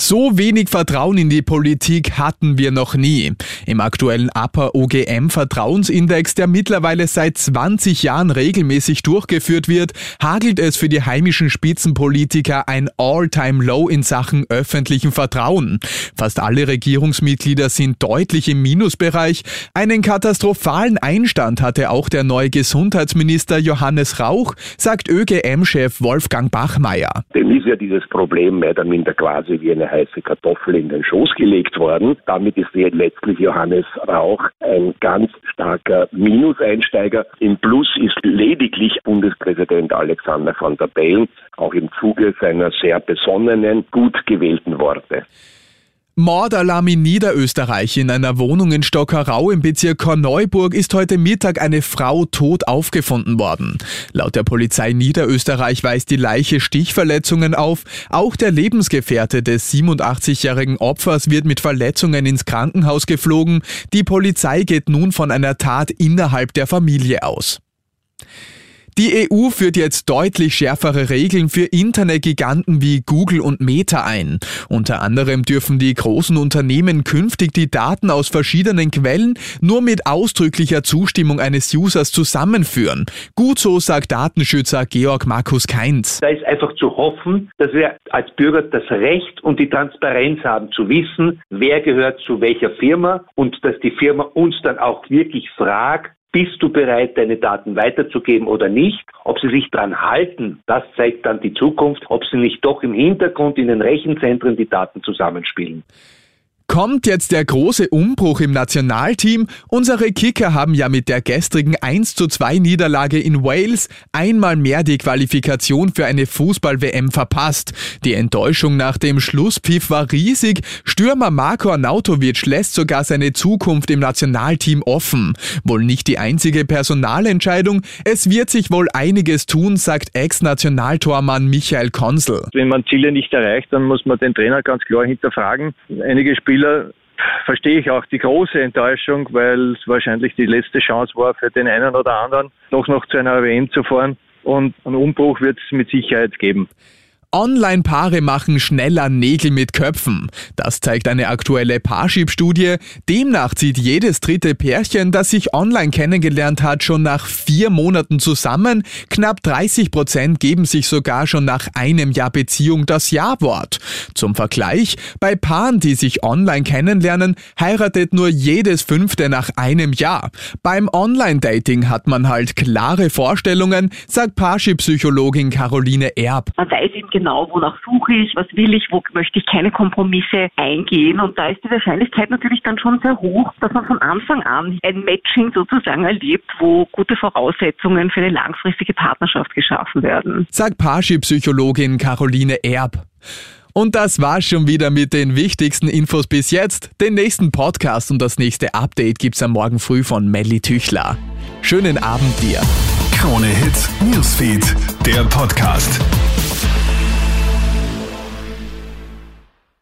So wenig Vertrauen in die Politik hatten wir noch nie. Im aktuellen Upper OGM Vertrauensindex, der mittlerweile seit 20 Jahren regelmäßig durchgeführt wird, hagelt es für die heimischen Spitzenpolitiker ein All-Time-Low in Sachen öffentlichen Vertrauen. Fast alle Regierungsmitglieder sind deutlich im Minusbereich. Einen katastrophalen Einstand hatte auch der neue Gesundheitsminister Johannes Rauch, sagt ÖGM-Chef Wolfgang Bachmeier. Dem ist ja dieses Problem mehr oder minder quasi wie eine heiße Kartoffel in den Schoß gelegt worden. Damit ist letztlich Johannes Rauch ein ganz starker Minuseinsteiger. Im Plus ist lediglich Bundespräsident Alexander van der Bellen, auch im Zuge seiner sehr besonnenen, gut gewählten Worte. Mordalarm in Niederösterreich. In einer Wohnung in Stockerau im Bezirk Korneuburg ist heute Mittag eine Frau tot aufgefunden worden. Laut der Polizei Niederösterreich weist die Leiche Stichverletzungen auf. Auch der Lebensgefährte des 87-jährigen Opfers wird mit Verletzungen ins Krankenhaus geflogen. Die Polizei geht nun von einer Tat innerhalb der Familie aus. Die EU führt jetzt deutlich schärfere Regeln für Internetgiganten wie Google und Meta ein. Unter anderem dürfen die großen Unternehmen künftig die Daten aus verschiedenen Quellen nur mit ausdrücklicher Zustimmung eines Users zusammenführen. Gut so, sagt Datenschützer Georg Markus Keinz. Da ist einfach zu hoffen, dass wir als Bürger das Recht und die Transparenz haben zu wissen, wer gehört zu welcher Firma und dass die Firma uns dann auch wirklich fragt, bist du bereit, deine Daten weiterzugeben oder nicht? Ob sie sich daran halten, das zeigt dann die Zukunft, ob sie nicht doch im Hintergrund in den Rechenzentren die Daten zusammenspielen. Kommt jetzt der große Umbruch im Nationalteam? Unsere Kicker haben ja mit der gestrigen 1 zu 2 Niederlage in Wales einmal mehr die Qualifikation für eine Fußball-WM verpasst. Die Enttäuschung nach dem Schlusspfiff war riesig. Stürmer Marko Arnautovic lässt sogar seine Zukunft im Nationalteam offen. Wohl nicht die einzige Personalentscheidung. Es wird sich wohl einiges tun, sagt Ex-Nationaltormann Michael Konsel. Wenn man Ziele nicht erreicht, dann muss man den Trainer ganz klar hinterfragen. Einige Spieler Spieler verstehe ich auch die große Enttäuschung, weil es wahrscheinlich die letzte Chance war für den einen oder anderen, doch noch zu einer WM zu fahren. Und einen Umbruch wird es mit Sicherheit geben. Online-Paare machen schneller Nägel mit Köpfen. Das zeigt eine aktuelle Parship-Studie. Demnach zieht jedes dritte Pärchen, das sich online kennengelernt hat, schon nach vier Monaten zusammen. Knapp 30 Prozent geben sich sogar schon nach einem Jahr Beziehung das Ja-Wort. Zum Vergleich, bei Paaren, die sich online kennenlernen, heiratet nur jedes fünfte nach einem Jahr. Beim Online-Dating hat man halt klare Vorstellungen, sagt Parship-Psychologin Caroline Erb. Man weiß genau, wonach suche ich, was will ich, wo möchte ich keine Kompromisse eingehen. Und da ist die Wahrscheinlichkeit natürlich dann schon sehr hoch, dass man von Anfang an ein Matching sozusagen erlebt, wo gute Voraussetzungen für eine langfristige Partnerschaft geschaffen werden. Sagt Parship-Psychologin Caroline Erb. Und das war's schon wieder mit den wichtigsten Infos bis jetzt. Den nächsten Podcast und das nächste Update gibt's am Morgen früh von Melly Tüchler. Schönen Abend dir. Krone Hits, Newsfeed, der Podcast.